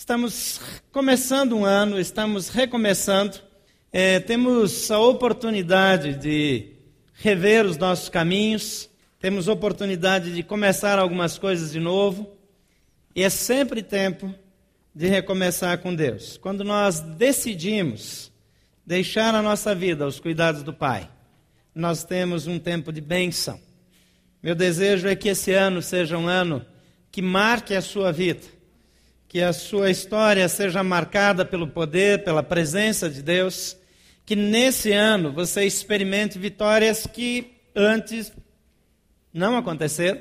Estamos começando um ano, estamos recomeçando, é, temos a oportunidade de rever os nossos caminhos, temos oportunidade de começar algumas coisas de novo, e é sempre tempo de recomeçar com Deus. Quando nós decidimos deixar a nossa vida aos cuidados do Pai, nós temos um tempo de bênção. Meu desejo é que esse ano seja um ano que marque a sua vida, que a sua história seja marcada pelo poder, pela presença de Deus, que nesse ano você experimente vitórias que antes não aconteceram.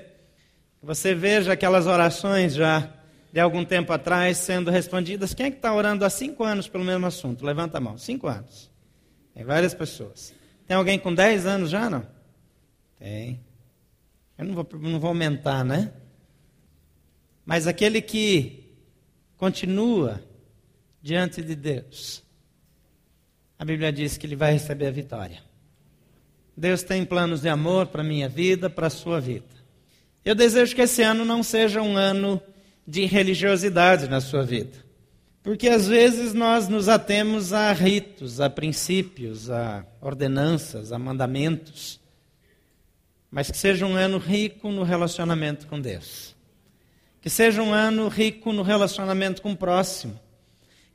Você veja aquelas orações já de algum tempo atrás sendo respondidas. Quem é que está orando há cinco anos pelo mesmo assunto? Levanta a mão. Cinco anos. Tem várias pessoas. Tem alguém com dez anos já, não? Tem. Eu não vou, não vou aumentar, né? Mas aquele que continua diante de Deus, a Bíblia diz que ele vai receber a vitória. Deus tem planos de amor para a minha vida, para a sua vida. Eu desejo que esse ano não seja um ano de religiosidade na sua vida. Porque às vezes nós nos atemos a ritos, a princípios, a ordenanças, a mandamentos. Mas que seja um ano rico no relacionamento com Deus. Que seja um ano rico no relacionamento com o próximo.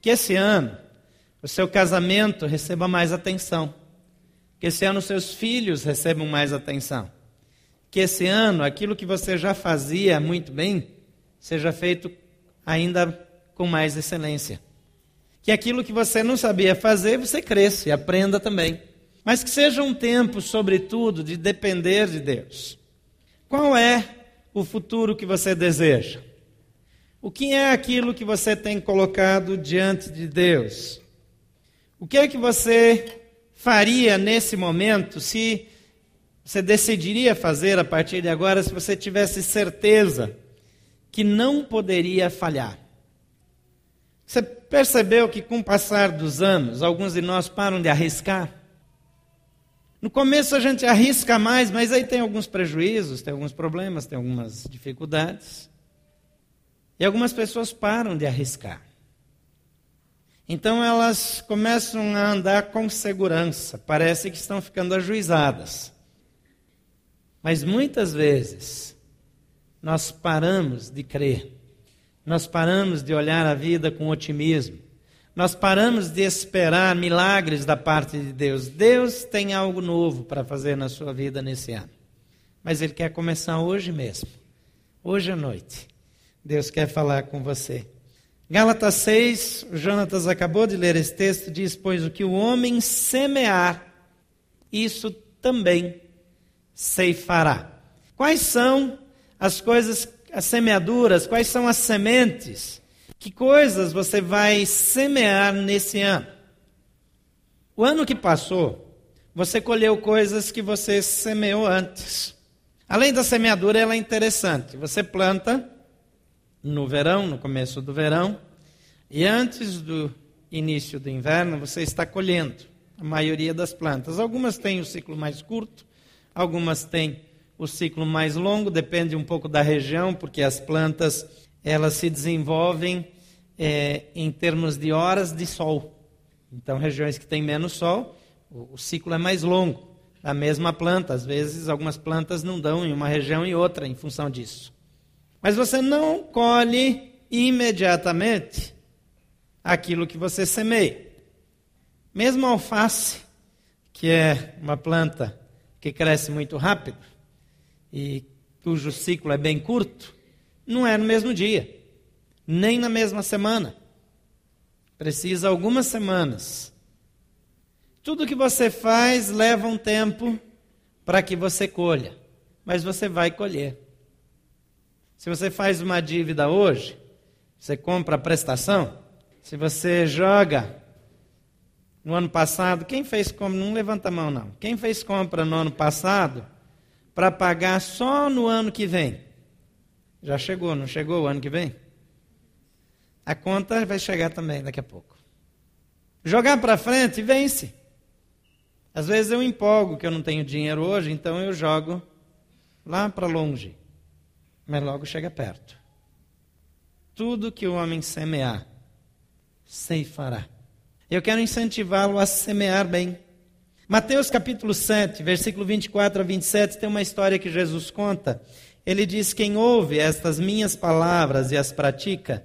Que esse ano o seu casamento receba mais atenção. Que esse ano seus filhos recebam mais atenção. Que esse ano aquilo que você já fazia muito bem seja feito ainda com mais excelência. Que aquilo que você não sabia fazer, você cresça e aprenda também. Mas que seja um tempo, sobretudo, de depender de Deus. Qual é o futuro que você deseja? O que é aquilo que você tem colocado diante de Deus? O que é que você faria nesse momento se você decidiria fazer a partir de agora se você tivesse certeza que não poderia falhar? Você percebeu que com o passar dos anos, alguns de nós param de arriscar? No começo a gente arrisca mais, mas aí tem alguns prejuízos, tem alguns problemas, tem algumas dificuldades. E algumas pessoas param de arriscar. Então elas começam a andar com segurança, parece que estão ficando ajuizadas. Mas muitas vezes nós paramos de crer, nós paramos de olhar a vida com otimismo, nós paramos de esperar milagres da parte de Deus. Deus tem algo novo para fazer na sua vida nesse ano, mas Ele quer começar hoje mesmo, hoje à noite. Deus quer falar com você. Gálatas 6, Jonatas acabou de ler esse texto, diz: Pois o que o homem semear, isso também ceifará. Quais são as coisas, as semeaduras, quais são as sementes? Que coisas você vai semear nesse ano? O ano que passou, você colheu coisas que você semeou antes. Além da semeadura, ela é interessante. Você planta no verão, no começo do verão, e antes do início do inverno você está colhendo a maioria das plantas. Algumas têm o ciclo mais curto, algumas têm o ciclo mais longo, depende um pouco da região, porque as plantas elas se desenvolvem é, em termos de horas de sol. Então, regiões que têm menos sol, o, o ciclo é mais longo. A mesma planta, às vezes algumas plantas não dão em uma região e outra em função disso. Mas você não colhe imediatamente aquilo que você semeia. Mesmo a alface, que é uma planta que cresce muito rápido e cujo ciclo é bem curto, não é no mesmo dia, nem na mesma semana. Precisa algumas semanas. Tudo que você faz leva um tempo para que você colha, mas você vai colher. Se você faz uma dívida hoje, você compra a prestação, se você joga no ano passado, quem fez compra? Não levanta a mão, não. Quem fez compra no ano passado para pagar só no ano que vem? Já chegou, não chegou o ano que vem? A conta vai chegar também daqui a pouco. Jogar para frente, vence. Às vezes eu empolgo que eu não tenho dinheiro hoje, então eu jogo lá para longe mas logo chega perto. Tudo que o homem semear, ceifará. Eu quero incentivá-lo a semear bem. Mateus capítulo 7, versículo 24 a 27, tem uma história que Jesus conta. Ele diz: Quem ouve estas minhas palavras e as pratica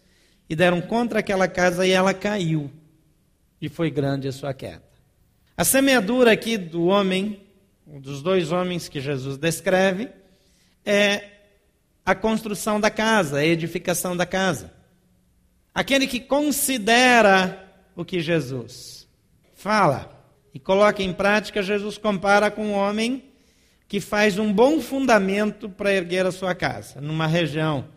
e deram contra aquela casa e ela caiu. E foi grande a sua queda. A semeadura aqui do homem, dos dois homens que Jesus descreve, é a construção da casa, a edificação da casa. Aquele que considera o que Jesus fala e coloca em prática, Jesus compara com um homem que faz um bom fundamento para erguer a sua casa, numa região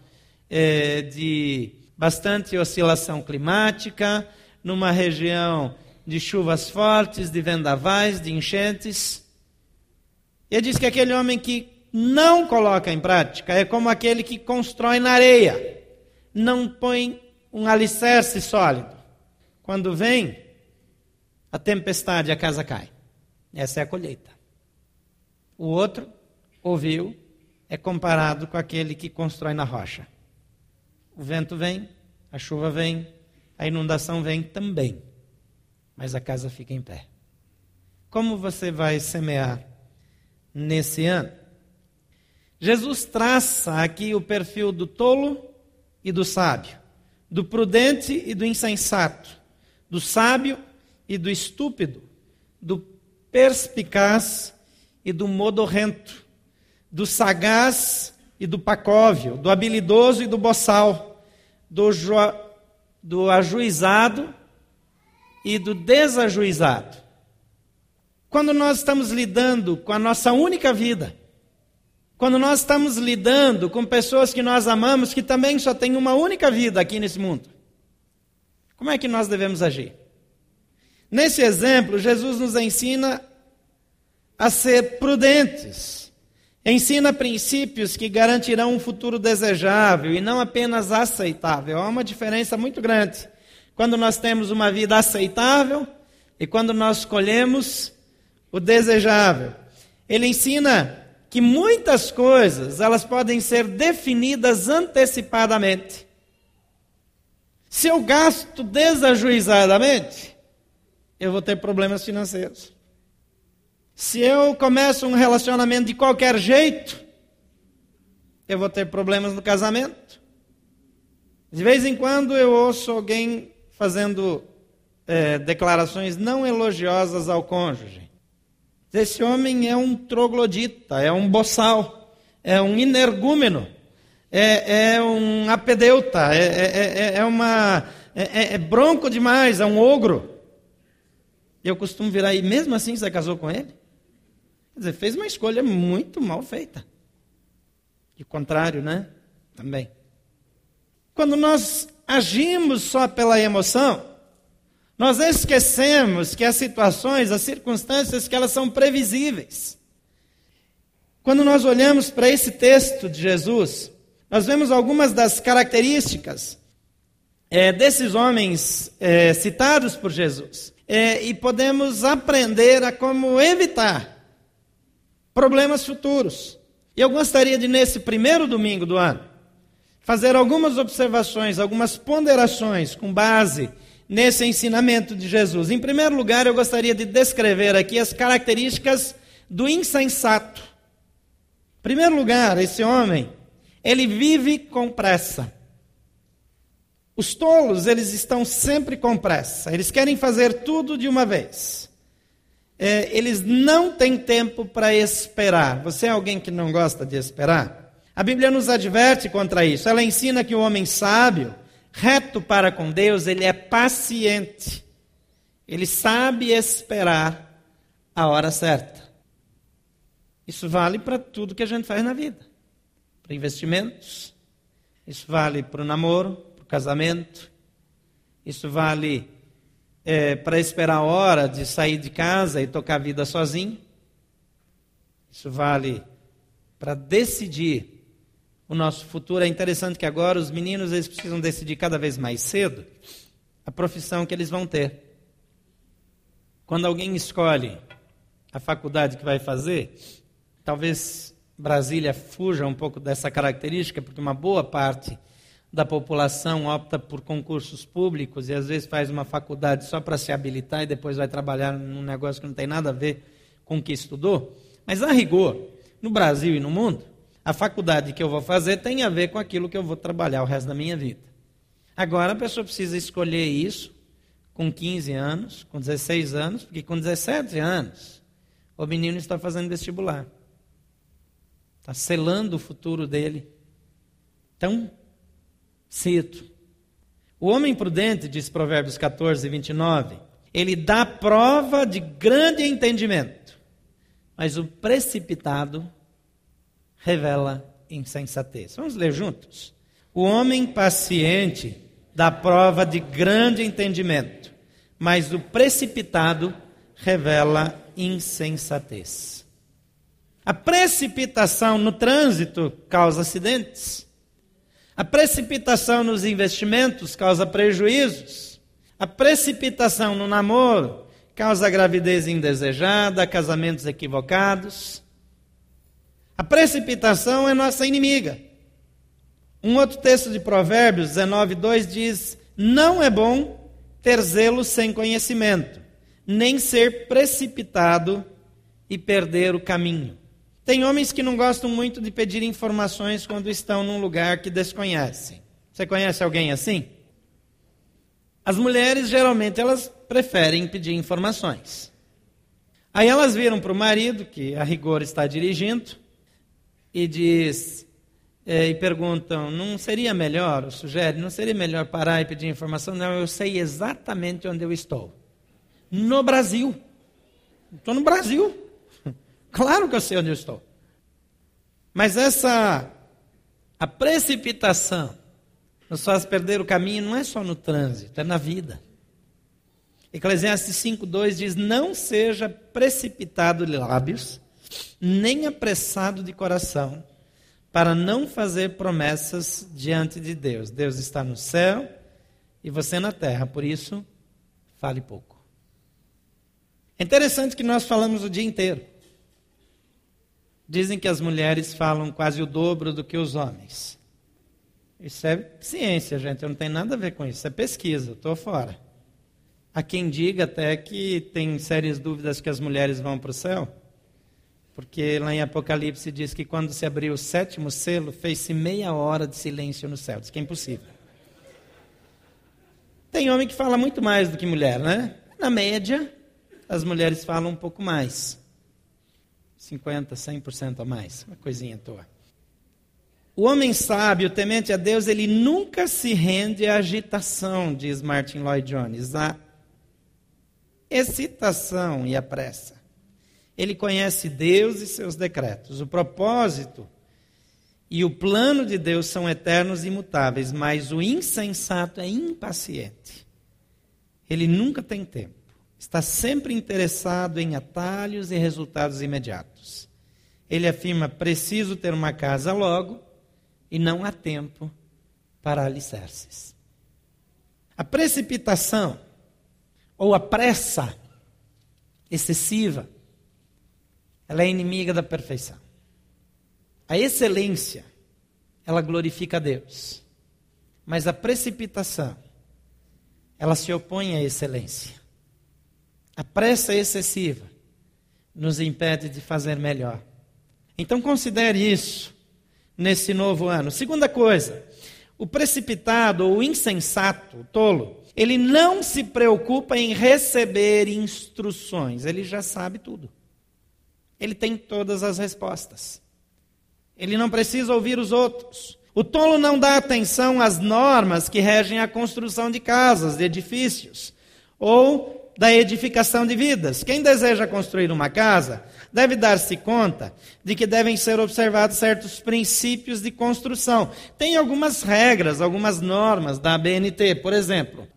é, de bastante oscilação climática, numa região de chuvas fortes, de vendavais, de enchentes. Ele diz que aquele homem que não coloca em prática é como aquele que constrói na areia, não põe um alicerce sólido. Quando vem a tempestade, a casa cai. Essa é a colheita. O outro ouviu, é comparado com aquele que constrói na rocha. O vento vem, a chuva vem, a inundação vem também, mas a casa fica em pé. Como você vai semear nesse ano? Jesus traça aqui o perfil do tolo e do sábio, do prudente e do insensato, do sábio e do estúpido, do perspicaz e do modorrento, do sagaz e do pacóvio, do habilidoso e do boçal, do, do ajuizado e do desajuizado. Quando nós estamos lidando com a nossa única vida, quando nós estamos lidando com pessoas que nós amamos, que também só têm uma única vida aqui nesse mundo, como é que nós devemos agir? Nesse exemplo, Jesus nos ensina a ser prudentes. Ensina princípios que garantirão um futuro desejável e não apenas aceitável. Há uma diferença muito grande quando nós temos uma vida aceitável e quando nós escolhemos o desejável. Ele ensina que muitas coisas elas podem ser definidas antecipadamente. Se eu gasto desajuizadamente, eu vou ter problemas financeiros. Se eu começo um relacionamento de qualquer jeito, eu vou ter problemas no casamento. De vez em quando eu ouço alguém fazendo é, declarações não elogiosas ao cônjuge. Esse homem é um troglodita, é um boçal, é um energúmeno, é, é um apedeuta, é, é, é, é uma, é, é bronco demais, é um ogro. Eu costumo virar, e mesmo assim você casou com ele? Quer dizer, fez uma escolha muito mal feita. E contrário, né? Também. Quando nós agimos só pela emoção, nós esquecemos que as situações, as circunstâncias, que elas são previsíveis. Quando nós olhamos para esse texto de Jesus, nós vemos algumas das características é, desses homens é, citados por Jesus. É, e podemos aprender a como evitar problemas futuros. E eu gostaria de, nesse primeiro domingo do ano, fazer algumas observações, algumas ponderações com base nesse ensinamento de Jesus. Em primeiro lugar, eu gostaria de descrever aqui as características do insensato. Em primeiro lugar, esse homem, ele vive com pressa. Os tolos, eles estão sempre com pressa. Eles querem fazer tudo de uma vez é, eles não têm tempo para esperar. Você é alguém que não gosta de esperar? A Bíblia nos adverte contra isso. Ela ensina que o homem sábio, reto para com Deus, ele é paciente. Ele sabe esperar a hora certa. Isso vale para tudo que a gente faz na vida. Para investimentos, isso vale para o namoro, para o casamento, isso vale é, para esperar a hora de sair de casa e tocar a vida sozinho. Isso vale para decidir o nosso futuro. É interessante que agora os meninos eles precisam decidir cada vez mais cedo a profissão que eles vão ter. Quando alguém escolhe a faculdade que vai fazer, talvez Brasília fuja um pouco dessa característica, porque uma boa parte da população opta por concursos públicos e às vezes faz uma faculdade só para se habilitar e depois vai trabalhar num negócio que não tem nada a ver com o que estudou. Mas a rigor, no Brasil e no mundo, a faculdade que eu vou fazer tem a ver com aquilo que eu vou trabalhar o resto da minha vida. Agora a pessoa precisa escolher isso com 15 anos, com 16 anos, porque com 17 anos o menino está fazendo vestibular. Está selando o futuro dele. Então, cedo. O homem prudente, diz Provérbios 14, 29, ele dá prova de grande entendimento, mas o precipitado revela insensatez. Vamos ler juntos? O homem paciente dá prova de grande entendimento, mas o precipitado revela insensatez. A precipitação no trânsito causa acidentes. A precipitação nos investimentos causa prejuízos. A precipitação no namoro causa gravidez indesejada, casamentos equivocados. A precipitação é nossa inimiga. Um outro texto de Provérbios 19, 2 diz: Não é bom ter zelo sem conhecimento, nem ser precipitado e perder o caminho. Tem homens que não gostam muito de pedir informações quando estão num lugar que desconhecem. Você conhece alguém assim? As mulheres geralmente elas preferem pedir informações. Aí elas viram para o marido, que a rigor está dirigindo, e diz é, e perguntam: não seria melhor, sugere, não seria melhor parar e pedir informação? Não, eu sei exatamente onde eu estou. No Brasil. Estou no Brasil. Claro que eu sei onde eu estou. Mas essa a precipitação nos faz perder o caminho não é só no trânsito, é na vida. Eclesiastes 5:2 diz: "Não seja precipitado de lábios, nem apressado de coração, para não fazer promessas diante de Deus. Deus está no céu e você na terra, por isso fale pouco." É interessante que nós falamos o dia inteiro. Dizem que as mulheres falam quase o dobro do que os homens. Isso é ciência, gente. Eu não tenho nada a ver com isso. É pesquisa. Estou fora. Há quem diga até que tem sérias dúvidas que as mulheres vão para o céu. Porque lá em Apocalipse diz que quando se abriu o sétimo selo, fez-se meia hora de silêncio no céu. Diz que é impossível. Tem homem que fala muito mais do que mulher, né? Na média, as mulheres falam um pouco mais. 50%, 100% a mais, uma coisinha à toa. O homem sábio, temente a Deus, ele nunca se rende à agitação, diz Martin Lloyd Jones, à excitação e à pressa. Ele conhece Deus e seus decretos. O propósito e o plano de Deus são eternos e imutáveis, mas o insensato é impaciente. Ele nunca tem tempo está sempre interessado em atalhos e resultados imediatos. Ele afirma: preciso ter uma casa logo e não há tempo para alicerces. A precipitação ou a pressa excessiva, ela é inimiga da perfeição. A excelência, ela glorifica a Deus. Mas a precipitação, ela se opõe à excelência. A pressa excessiva nos impede de fazer melhor. Então considere isso nesse novo ano. Segunda coisa, o precipitado ou insensato, o tolo, ele não se preocupa em receber instruções, ele já sabe tudo. Ele tem todas as respostas. Ele não precisa ouvir os outros. O tolo não dá atenção às normas que regem a construção de casas, de edifícios, ou da edificação de vidas. Quem deseja construir uma casa deve dar-se conta de que devem ser observados certos princípios de construção. Tem algumas regras, algumas normas da ABNT, por exemplo.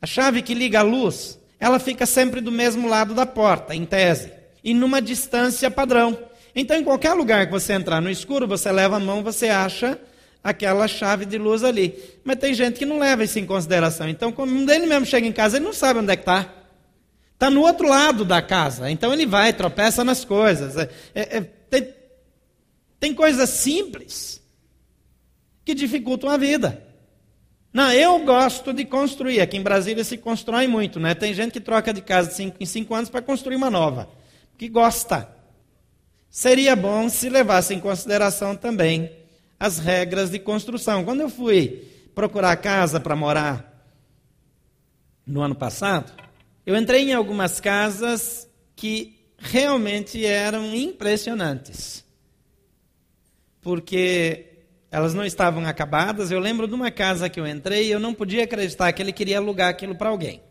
A chave que liga a luz, ela fica sempre do mesmo lado da porta, em tese, e numa distância padrão. Então, em qualquer lugar que você entrar no escuro, você leva a mão, você acha aquela chave de luz ali. Mas tem gente que não leva isso em consideração. Então, quando ele mesmo chega em casa, ele não sabe onde é que está. Está no outro lado da casa. Então ele vai, tropeça nas coisas. É, é, é, tem, tem coisas simples que dificultam a vida. Não, eu gosto de construir. Aqui em Brasília se constrói muito, né? Tem gente que troca de casa de cinco, em cinco anos para construir uma nova. Que gosta. Seria bom se levasse em consideração também as regras de construção. Quando eu fui procurar casa para morar no ano passado, eu entrei em algumas casas que realmente eram impressionantes. Porque elas não estavam acabadas. Eu lembro de uma casa que eu entrei e eu não podia acreditar que ele queria alugar aquilo para alguém.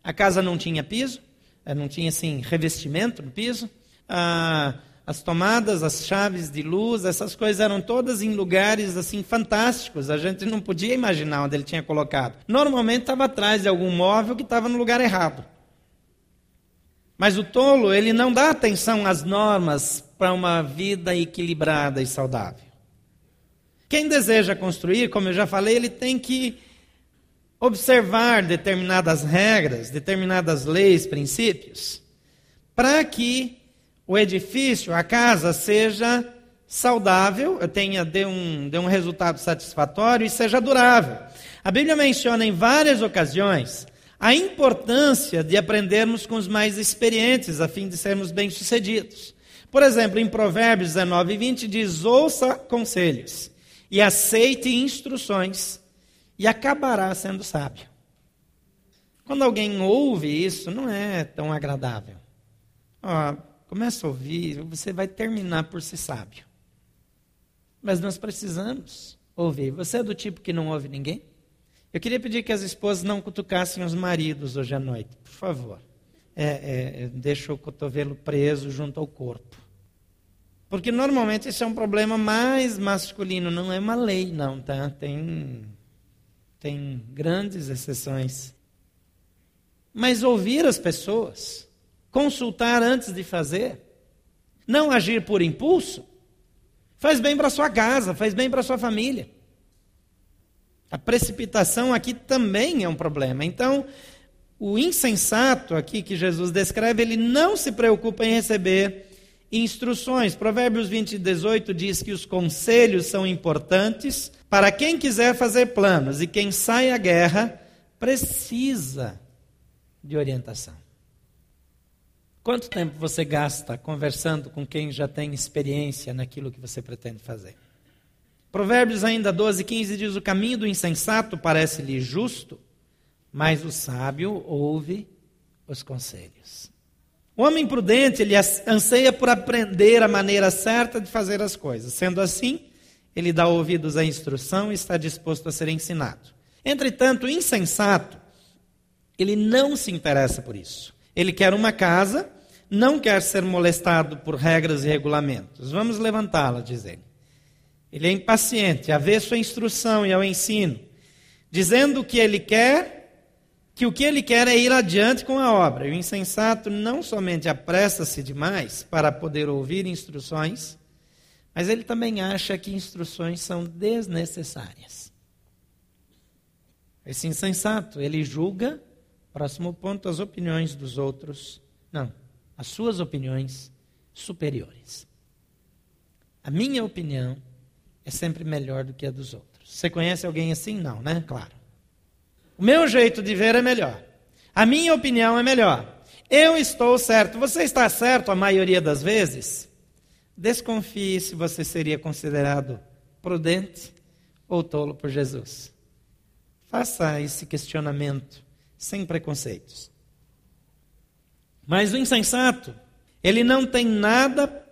A casa não tinha piso, eh, não tinha assim revestimento no piso. Ah, as tomadas, as chaves de luz, essas coisas eram todas em lugares assim fantásticos. A gente não podia imaginar onde ele tinha colocado. Normalmente estava atrás de algum móvel que estava no lugar errado. Mas o tolo, ele não dá atenção às normas para uma vida equilibrada e saudável. Quem deseja construir, como eu já falei, ele tem que observar determinadas regras, determinadas leis, princípios, para que o edifício, a casa, seja saudável, tenha dê um, dê um resultado satisfatório e seja durável. A Bíblia menciona em várias ocasiões a importância de aprendermos com os mais experientes, a fim de sermos bem-sucedidos. Por exemplo, em Provérbios 19, 20 diz: Ouça conselhos e aceite instruções, e acabará sendo sábio. Quando alguém ouve isso, não é tão agradável. Começa a ouvir, você vai terminar por ser sábio. Mas nós precisamos ouvir. Você é do tipo que não ouve ninguém? Eu queria pedir que as esposas não cutucassem os maridos hoje à noite, por favor. É, é, deixa o cotovelo preso junto ao corpo. Porque normalmente esse é um problema mais masculino, não é uma lei, não, tá? Tem, tem grandes exceções. Mas ouvir as pessoas, consultar antes de fazer, não agir por impulso, faz bem para sua casa, faz bem para sua família. A precipitação aqui também é um problema. Então, o insensato aqui que Jesus descreve, ele não se preocupa em receber instruções. Provérbios 20, 18 diz que os conselhos são importantes para quem quiser fazer planos e quem sai à guerra precisa de orientação. Quanto tempo você gasta conversando com quem já tem experiência naquilo que você pretende fazer? Provérbios ainda 12, 15 diz: O caminho do insensato parece-lhe justo, mas o sábio ouve os conselhos. O homem prudente, ele anseia por aprender a maneira certa de fazer as coisas. Sendo assim, ele dá ouvidos à instrução e está disposto a ser ensinado. Entretanto, o insensato, ele não se interessa por isso. Ele quer uma casa, não quer ser molestado por regras e regulamentos. Vamos levantá-la, diz ele. Ele é impaciente, a ver sua instrução e ao ensino, dizendo que ele quer que o que ele quer é ir adiante com a obra. E o insensato não somente apressa-se demais para poder ouvir instruções, mas ele também acha que instruções são desnecessárias. Esse insensato, ele julga, próximo ponto, as opiniões dos outros. Não, as suas opiniões superiores. A minha opinião é sempre melhor do que a dos outros. Você conhece alguém assim? Não, né? Claro. O meu jeito de ver é melhor. A minha opinião é melhor. Eu estou certo. Você está certo a maioria das vezes? Desconfie se você seria considerado prudente ou tolo por Jesus. Faça esse questionamento sem preconceitos. Mas o insensato, ele não tem nada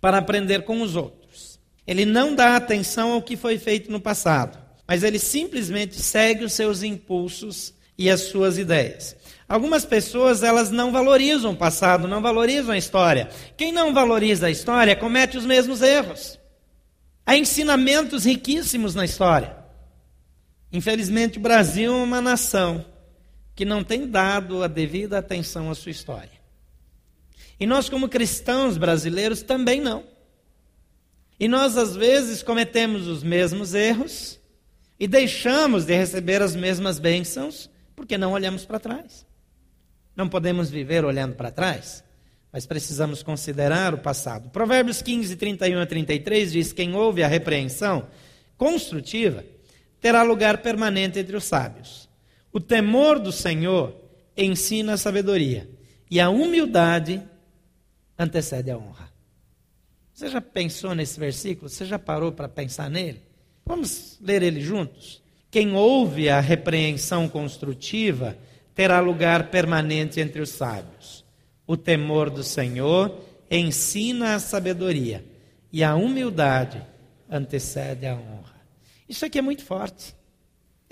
para aprender com os outros. Ele não dá atenção ao que foi feito no passado mas ele simplesmente segue os seus impulsos e as suas ideias. Algumas pessoas, elas não valorizam o passado, não valorizam a história. Quem não valoriza a história comete os mesmos erros. Há ensinamentos riquíssimos na história. Infelizmente, o Brasil é uma nação que não tem dado a devida atenção à sua história. E nós, como cristãos brasileiros, também não. E nós, às vezes, cometemos os mesmos erros e deixamos de receber as mesmas bênçãos porque não olhamos para trás. Não podemos viver olhando para trás, mas precisamos considerar o passado. Provérbios 15, 31 a 33 diz: Quem ouve a repreensão construtiva terá lugar permanente entre os sábios. O temor do Senhor ensina a sabedoria, e a humildade antecede a honra. Você já pensou nesse versículo? Você já parou para pensar nele? Vamos ler ele juntos? Quem ouve a repreensão construtiva terá lugar permanente entre os sábios. O temor do Senhor ensina a sabedoria, e a humildade antecede a honra. Isso aqui é muito forte.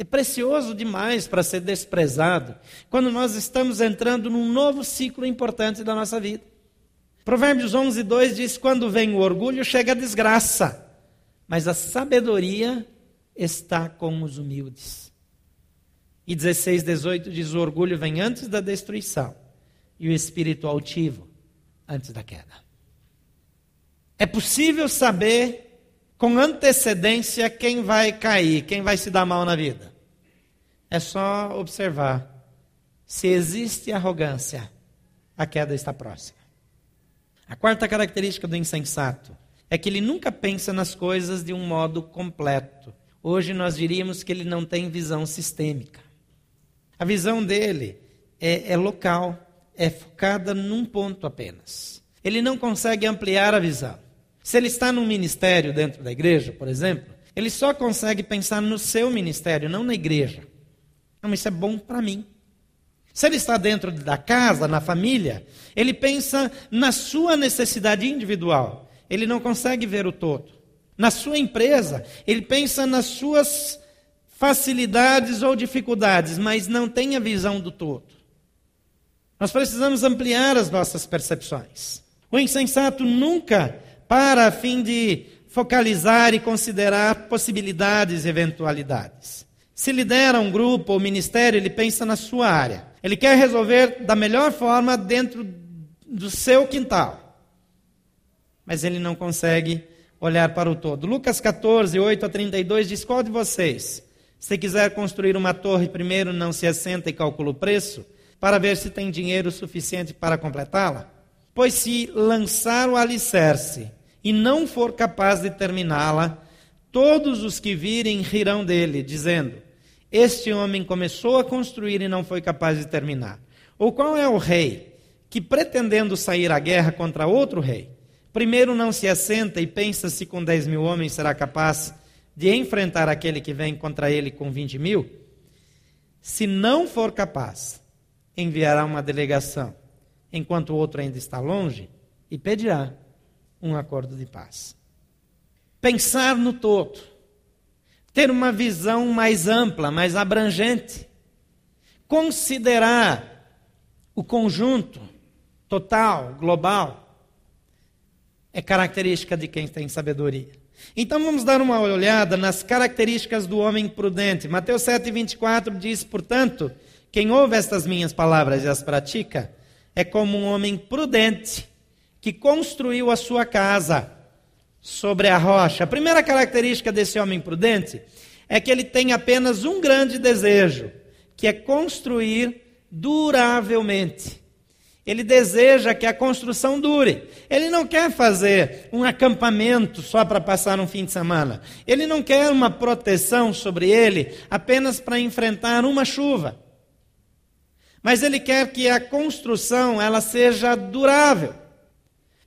É precioso demais para ser desprezado quando nós estamos entrando num novo ciclo importante da nossa vida. Provérbios 11, 2 diz: Quando vem o orgulho, chega a desgraça, mas a sabedoria está com os humildes. E 16, 18 diz: O orgulho vem antes da destruição, e o espírito altivo antes da queda. É possível saber com antecedência quem vai cair, quem vai se dar mal na vida. É só observar. Se existe arrogância, a queda está próxima. A quarta característica do insensato é que ele nunca pensa nas coisas de um modo completo. Hoje nós diríamos que ele não tem visão sistêmica. A visão dele é, é local, é focada num ponto apenas. Ele não consegue ampliar a visão. Se ele está num ministério dentro da igreja, por exemplo, ele só consegue pensar no seu ministério, não na igreja. Não, isso é bom para mim. Se ele está dentro da casa, na família, ele pensa na sua necessidade individual. Ele não consegue ver o todo. Na sua empresa, ele pensa nas suas facilidades ou dificuldades, mas não tem a visão do todo. Nós precisamos ampliar as nossas percepções. O insensato nunca para a fim de focalizar e considerar possibilidades e eventualidades. Se lidera um grupo ou ministério, ele pensa na sua área. Ele quer resolver da melhor forma dentro do seu quintal. Mas ele não consegue olhar para o todo. Lucas 14, 8 a 32 diz: Qual de vocês, se quiser construir uma torre, primeiro não se assenta e calcula o preço, para ver se tem dinheiro suficiente para completá-la? Pois se lançar o alicerce e não for capaz de terminá-la, todos os que virem rirão dele, dizendo: Este homem começou a construir e não foi capaz de terminar. Ou qual é o rei que, pretendendo sair à guerra contra outro rei, primeiro não se assenta e pensa se com 10 mil homens será capaz de enfrentar aquele que vem contra ele com 20 mil? Se não for capaz, enviará uma delegação, enquanto o outro ainda está longe, e pedirá um acordo de paz. Pensar no todo, ter uma visão mais ampla, mais abrangente, considerar o conjunto total, global, é característica de quem tem sabedoria. Então vamos dar uma olhada nas características do homem prudente. Mateus 7,24 diz, portanto, quem ouve estas minhas palavras e as pratica, é como um homem prudente que construiu a sua casa sobre a rocha. A primeira característica desse homem prudente é que ele tem apenas um grande desejo, que é construir duravelmente. Ele deseja que a construção dure. Ele não quer fazer um acampamento só para passar um fim de semana. Ele não quer uma proteção sobre ele apenas para enfrentar uma chuva. Mas ele quer que a construção ela seja durável.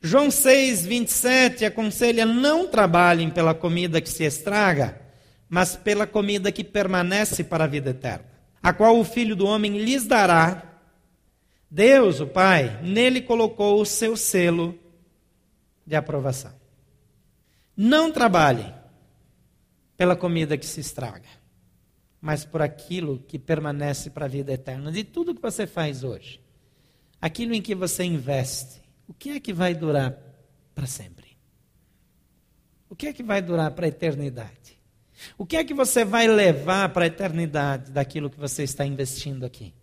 João 6, 27 aconselha: não trabalhem pela comida que se estraga, mas pela comida que permanece para a vida eterna, a qual o Filho do Homem lhes dará. Deus, o Pai, nele colocou o seu selo de aprovação. Não trabalhem pela comida que se estraga, mas por aquilo que permanece para a vida eterna. De tudo que você faz hoje, aquilo em que você investe, o que é que vai durar para sempre? O que é que vai durar para a eternidade? O que é que você vai levar para a eternidade daquilo que você está investindo aqui?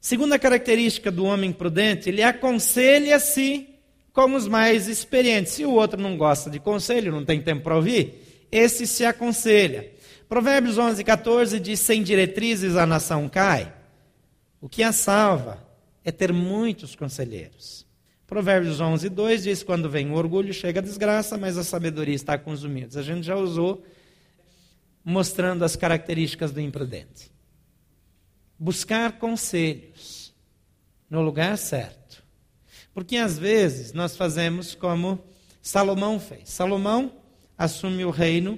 Segunda característica do homem prudente, ele aconselha-se com os mais experientes. Se o outro não gosta de conselho, não tem tempo para ouvir, esse se aconselha. Provérbios 11, 14 diz: Sem diretrizes a nação cai. O que a salva é ter muitos conselheiros. Provérbios 11, 2 diz: Quando vem o orgulho, chega a desgraça, mas a sabedoria está com os humildes. A gente já usou mostrando as características do imprudente. Buscar conselhos no lugar certo. Porque às vezes nós fazemos como Salomão fez. Salomão assume o reino,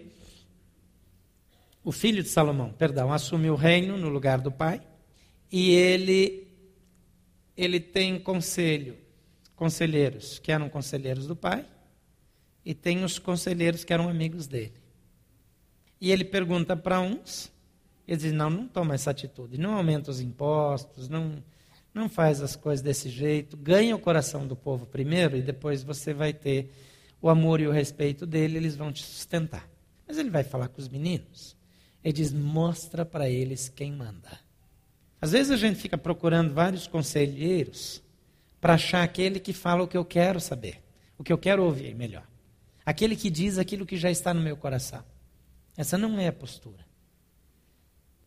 o filho de Salomão, perdão, assume o reino no lugar do pai, e ele ele tem conselho, conselheiros que eram conselheiros do pai, e tem os conselheiros que eram amigos dele. E ele pergunta para uns, ele diz: não, não toma essa atitude, não aumenta os impostos, não, não faz as coisas desse jeito, ganha o coração do povo primeiro e depois você vai ter o amor e o respeito dele, eles vão te sustentar. Mas ele vai falar com os meninos. Ele diz: mostra para eles quem manda. Às vezes a gente fica procurando vários conselheiros para achar aquele que fala o que eu quero saber, o que eu quero ouvir melhor. Aquele que diz aquilo que já está no meu coração. Essa não é a postura.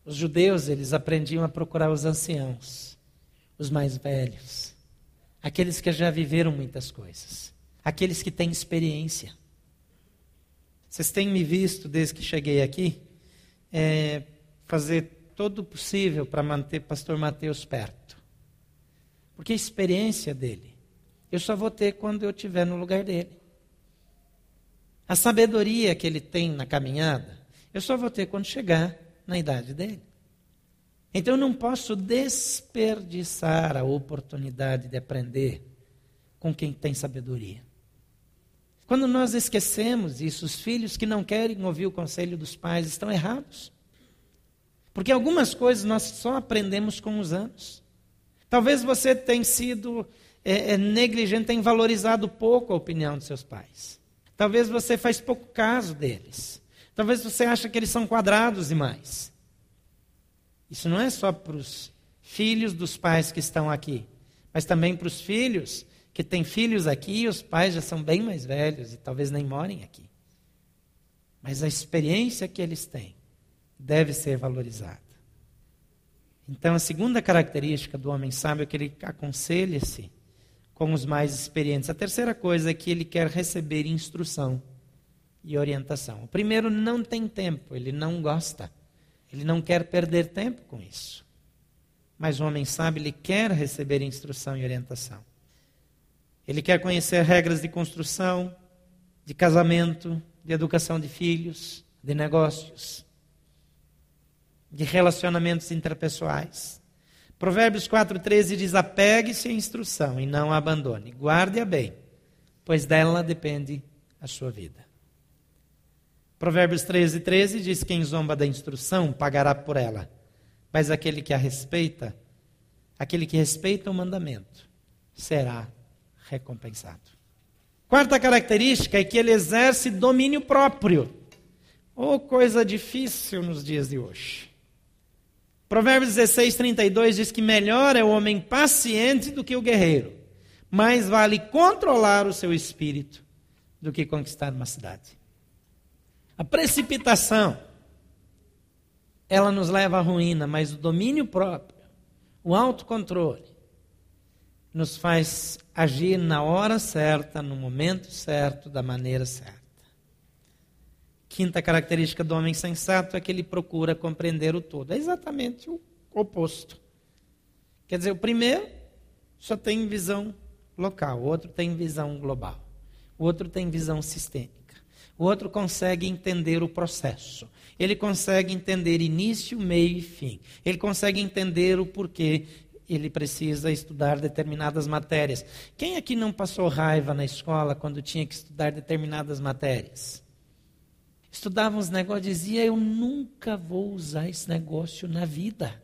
Os judeus, eles aprendiam a procurar os anciãos, os mais velhos, aqueles que já viveram muitas coisas, aqueles que têm experiência. Vocês têm me visto desde que cheguei aqui é, fazer todo o possível para manter pastor Mateus perto. Porque a experiência dele, eu só vou ter quando eu estiver no lugar dele. A sabedoria que ele tem na caminhada, eu só vou ter quando chegar na idade dele. Então eu não posso desperdiçar a oportunidade de aprender com quem tem sabedoria. Quando nós esquecemos isso, os filhos que não querem ouvir o conselho dos pais estão errados. Porque algumas coisas nós só aprendemos com os anos. Talvez você tenha sido é, é, negligente, tenha valorizado pouco a opinião dos seus pais. Talvez você faz pouco caso deles. Talvez você ache que eles são quadrados demais. Isso não é só para os filhos dos pais que estão aqui, mas também para os filhos que têm filhos aqui e os pais já são bem mais velhos e talvez nem morem aqui. Mas a experiência que eles têm deve ser valorizada. Então, a segunda característica do homem sábio é que ele aconselha-se com os mais experientes. A terceira coisa é que ele quer receber instrução e orientação. O primeiro não tem tempo, ele não gosta. Ele não quer perder tempo com isso. Mas o homem sábio, ele quer receber instrução e orientação. Ele quer conhecer regras de construção, de casamento, de educação de filhos, de negócios, de relacionamentos interpessoais. Provérbios 4,13 diz: apegue-se à instrução e não a abandone. Guarde-a bem, pois dela depende a sua vida. Provérbios 13, 13 diz: Quem zomba da instrução pagará por ela, mas aquele que a respeita, aquele que respeita o mandamento, será recompensado. Quarta característica é que ele exerce domínio próprio. Oh, coisa difícil nos dias de hoje. Provérbios 16, 32 diz que melhor é o homem paciente do que o guerreiro. Mais vale controlar o seu espírito do que conquistar uma cidade. A precipitação, ela nos leva à ruína, mas o domínio próprio, o autocontrole, nos faz agir na hora certa, no momento certo, da maneira certa. Quinta característica do homem sensato é que ele procura compreender o todo. É exatamente o oposto. Quer dizer, o primeiro só tem visão local, o outro tem visão global, o outro tem visão sistêmica, o outro consegue entender o processo, ele consegue entender início, meio e fim, ele consegue entender o porquê ele precisa estudar determinadas matérias. Quem aqui não passou raiva na escola quando tinha que estudar determinadas matérias? Estudava uns negócios, dizia: Eu nunca vou usar esse negócio na vida.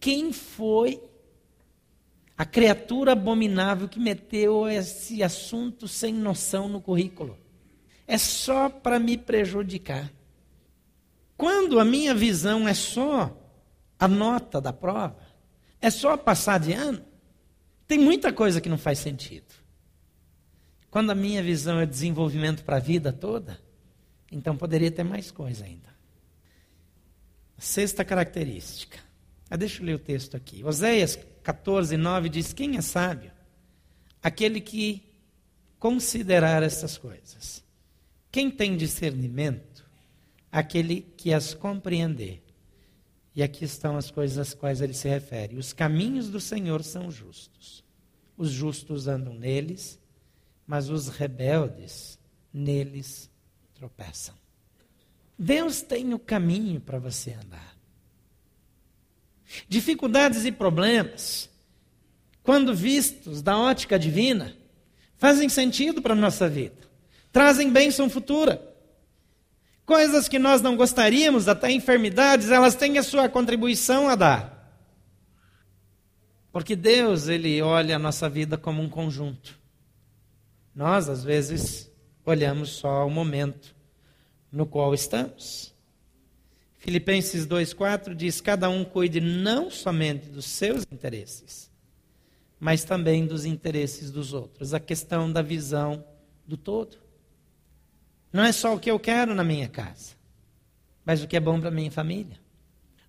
Quem foi a criatura abominável que meteu esse assunto sem noção no currículo? É só para me prejudicar. Quando a minha visão é só a nota da prova, É só passar de ano? Tem muita coisa que não faz sentido. Quando a minha visão é desenvolvimento para a vida toda, então poderia ter mais coisa ainda. Sexta característica. Ah, deixa eu ler o texto aqui. Oséias 14, 9 diz: Quem é sábio? Aquele que considerar essas coisas. Quem tem discernimento? Aquele que as compreender. E aqui estão as coisas às quais ele se refere. Os caminhos do Senhor são justos. Os justos andam neles, mas os rebeldes neles tropeçam. Deus tem o caminho para você andar. Dificuldades e problemas, quando vistos da ótica divina, fazem sentido para a nossa vida, trazem bênção futura. Coisas que nós não gostaríamos, até enfermidades, elas têm a sua contribuição a dar. Porque Deus, Ele olha a nossa vida como um conjunto. Nós, às vezes, olhamos só o momento no qual estamos. Filipenses 2,4 diz: Cada um cuide não somente dos seus interesses, mas também dos interesses dos outros. A questão da visão do todo. Não é só o que eu quero na minha casa, mas o que é bom para a minha família.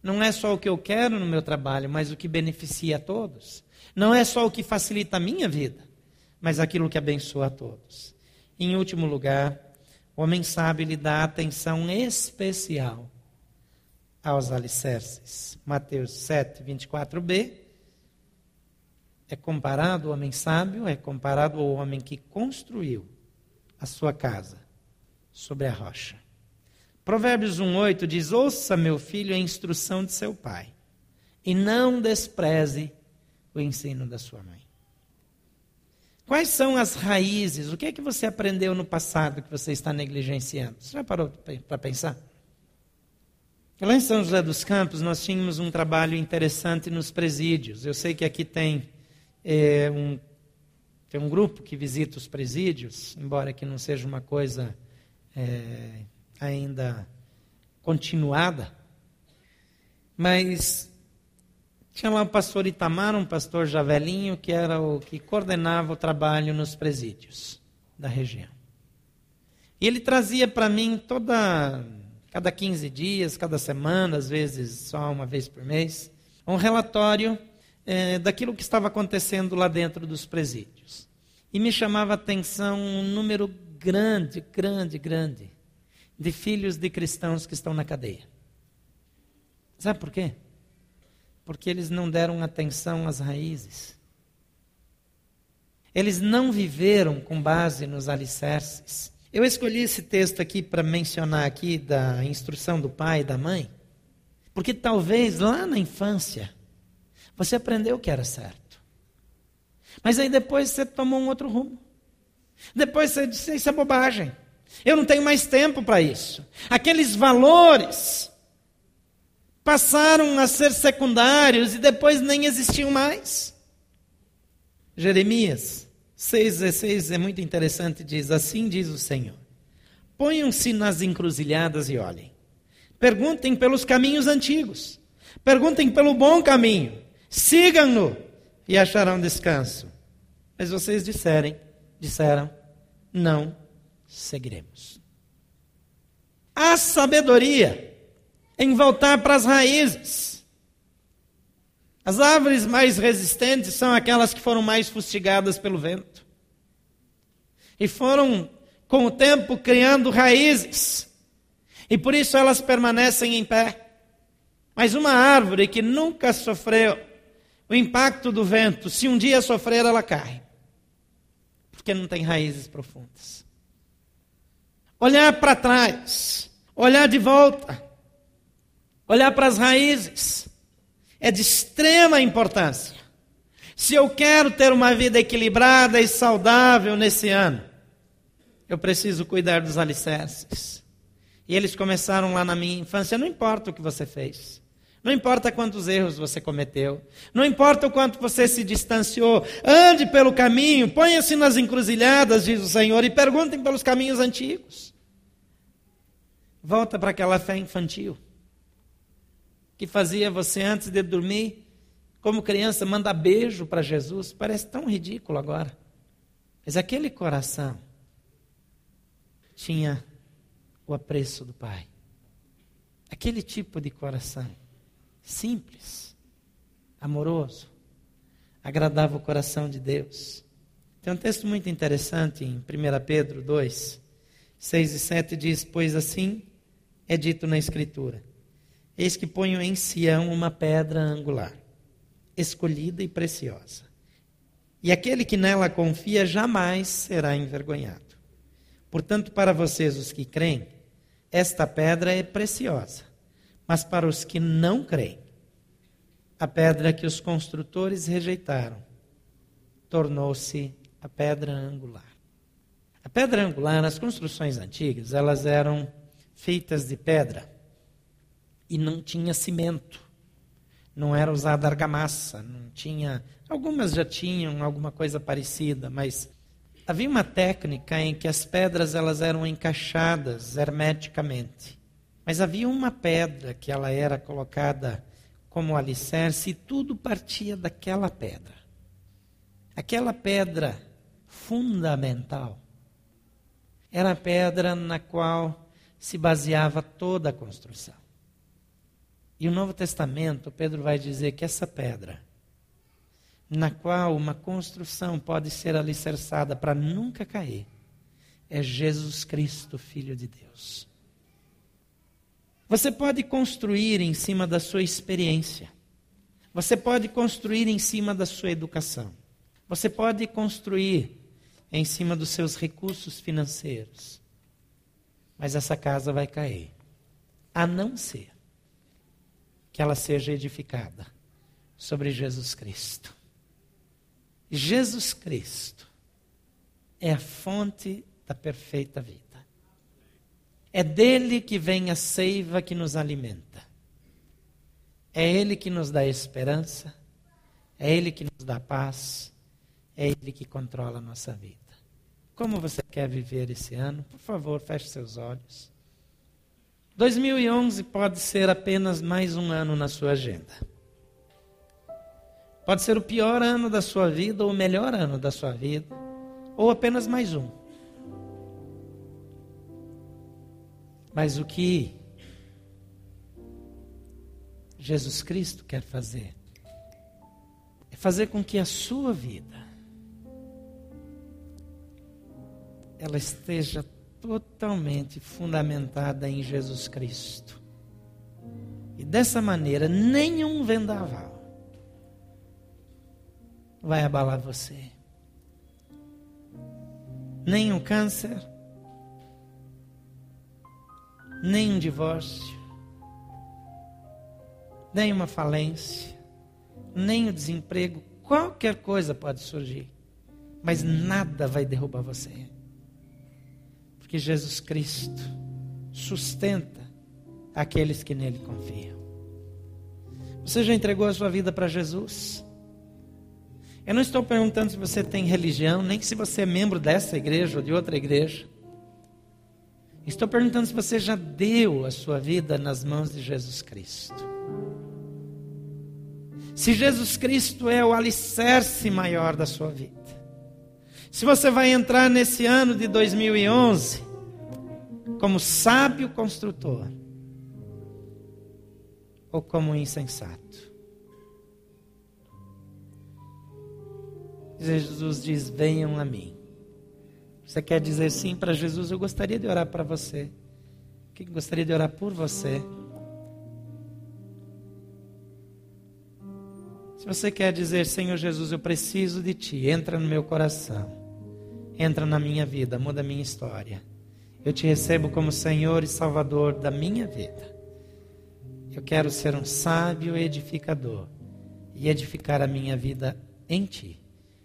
Não é só o que eu quero no meu trabalho, mas o que beneficia a todos. Não é só o que facilita a minha vida, mas aquilo que abençoa a todos. Em último lugar, o homem sábio lhe dá atenção especial aos alicerces. Mateus 7, 24b. É comparado o homem sábio, é comparado ao homem que construiu a sua casa sobre a rocha. Provérbios 1,8 diz: Ouça, meu filho, a instrução de seu pai, e não despreze o ensino da sua mãe. Quais são as raízes? O que é que você aprendeu no passado que você está negligenciando? Você já parou para pensar? Lá em São José dos Campos, nós tínhamos um trabalho interessante nos presídios. Eu sei que aqui tem, é, um, tem um grupo que visita os presídios, embora que não seja uma coisa é, ainda continuada. Mas tinha lá o pastor Itamar, um pastor javelinho, que era o que coordenava o trabalho nos presídios da região. E ele trazia para mim toda, cada 15 dias, cada semana, às vezes só uma vez por mês, um relatório é, daquilo que estava acontecendo lá dentro dos presídios. E me chamava a atenção um número grande, grande, grande de filhos de cristãos que estão na cadeia. Sabe por quê? Porque eles não deram atenção às raízes. Eles não viveram com base nos alicerces. Eu escolhi esse texto aqui para mencionar aqui da instrução do pai e da mãe, porque talvez lá na infância você aprendeu que era certo. Mas aí depois você tomou um outro rumo. Depois você disse, isso é bobagem. Eu não tenho mais tempo para isso. Aqueles valores passaram a ser secundários e depois nem existiam mais. Jeremias 6,16 é muito interessante, diz: Assim diz o Senhor: Ponham-se nas encruzilhadas e olhem. Perguntem pelos caminhos antigos. Perguntem pelo bom caminho. Sigam-no e acharão descanso. Mas vocês disserem, disseram, não seguiremos. A sabedoria em voltar para as raízes. As árvores mais resistentes são aquelas que foram mais fustigadas pelo vento. E foram, com o tempo, criando raízes. E por isso elas permanecem em pé. Mas uma árvore que nunca sofreu o impacto do vento, se um dia sofrer, ela cai. Porque não tem raízes profundas olhar para trás, olhar de volta, olhar para as raízes, é de extrema importância. Se eu quero ter uma vida equilibrada e saudável nesse ano, eu preciso cuidar dos alicerces. E eles começaram lá na minha infância, não importa o que você fez. Não importa quantos erros você cometeu, não importa o quanto você se distanciou, ande pelo caminho, ponha-se nas encruzilhadas, diz o Senhor, e perguntem pelos caminhos antigos. Volta para aquela fé infantil que fazia você antes de dormir como criança, manda beijo para Jesus. Parece tão ridículo agora. Mas aquele coração tinha o apreço do Pai. Aquele tipo de coração simples, amoroso, agradava o coração de Deus. Tem um texto muito interessante em 1 Pedro 2, 6 e 7 diz: Pois assim é dito na Escritura: Eis que ponho em Sião uma pedra angular, escolhida e preciosa. E aquele que nela confia jamais será envergonhado. Portanto, para vocês, os que creem, esta pedra é preciosa. Mas para os que não creem, a pedra que os construtores rejeitaram tornou-se a pedra angular. A pedra angular, nas construções antigas, elas eram feitas de pedra e não tinha cimento. Não era usada argamassa, não tinha. Algumas já tinham alguma coisa parecida, mas havia uma técnica em que as pedras elas eram encaixadas hermeticamente. Mas havia uma pedra que ela era colocada como alicerce e tudo partia daquela pedra. Aquela pedra fundamental era a pedra na qual se baseava toda a construção. E o Novo Testamento, Pedro vai dizer que essa pedra, na qual uma construção pode ser alicerçada para nunca cair, é Jesus Cristo, Filho de Deus. Você pode construir em cima da sua experiência. Você pode construir em cima da sua educação. Você pode construir em cima dos seus recursos financeiros. Mas essa casa vai cair. A não ser que ela seja edificada sobre Jesus Cristo. Jesus Cristo é a fonte da perfeita vida. É dele que vem a seiva que nos alimenta. É ele que nos dá esperança. É ele que nos dá paz. É ele que controla a nossa vida. Como você quer viver esse ano? Por favor, feche seus olhos. 2011 pode ser apenas mais um ano na sua agenda. Pode ser o pior ano da sua vida ou o melhor ano da sua vida, ou apenas mais um. Mas o que Jesus Cristo quer fazer é fazer com que a sua vida ela esteja totalmente fundamentada em Jesus Cristo. E dessa maneira, nenhum vendaval vai abalar você. Nem um câncer, nem um divórcio, nem uma falência, nem o desemprego, qualquer coisa pode surgir, mas nada vai derrubar você. Porque Jesus Cristo sustenta aqueles que nele confiam. Você já entregou a sua vida para Jesus? Eu não estou perguntando se você tem religião, nem se você é membro dessa igreja ou de outra igreja. Estou perguntando se você já deu a sua vida nas mãos de Jesus Cristo. Se Jesus Cristo é o alicerce maior da sua vida. Se você vai entrar nesse ano de 2011 como sábio construtor ou como insensato. Jesus diz: Venham a mim. Você quer dizer sim para Jesus? Eu gostaria de orar para você. Quem gostaria de orar por você? Se você quer dizer, Senhor Jesus, eu preciso de Ti, entra no meu coração, entra na minha vida, muda a minha história. Eu te recebo como Senhor e Salvador da minha vida. Eu quero ser um sábio edificador e edificar a minha vida em Ti.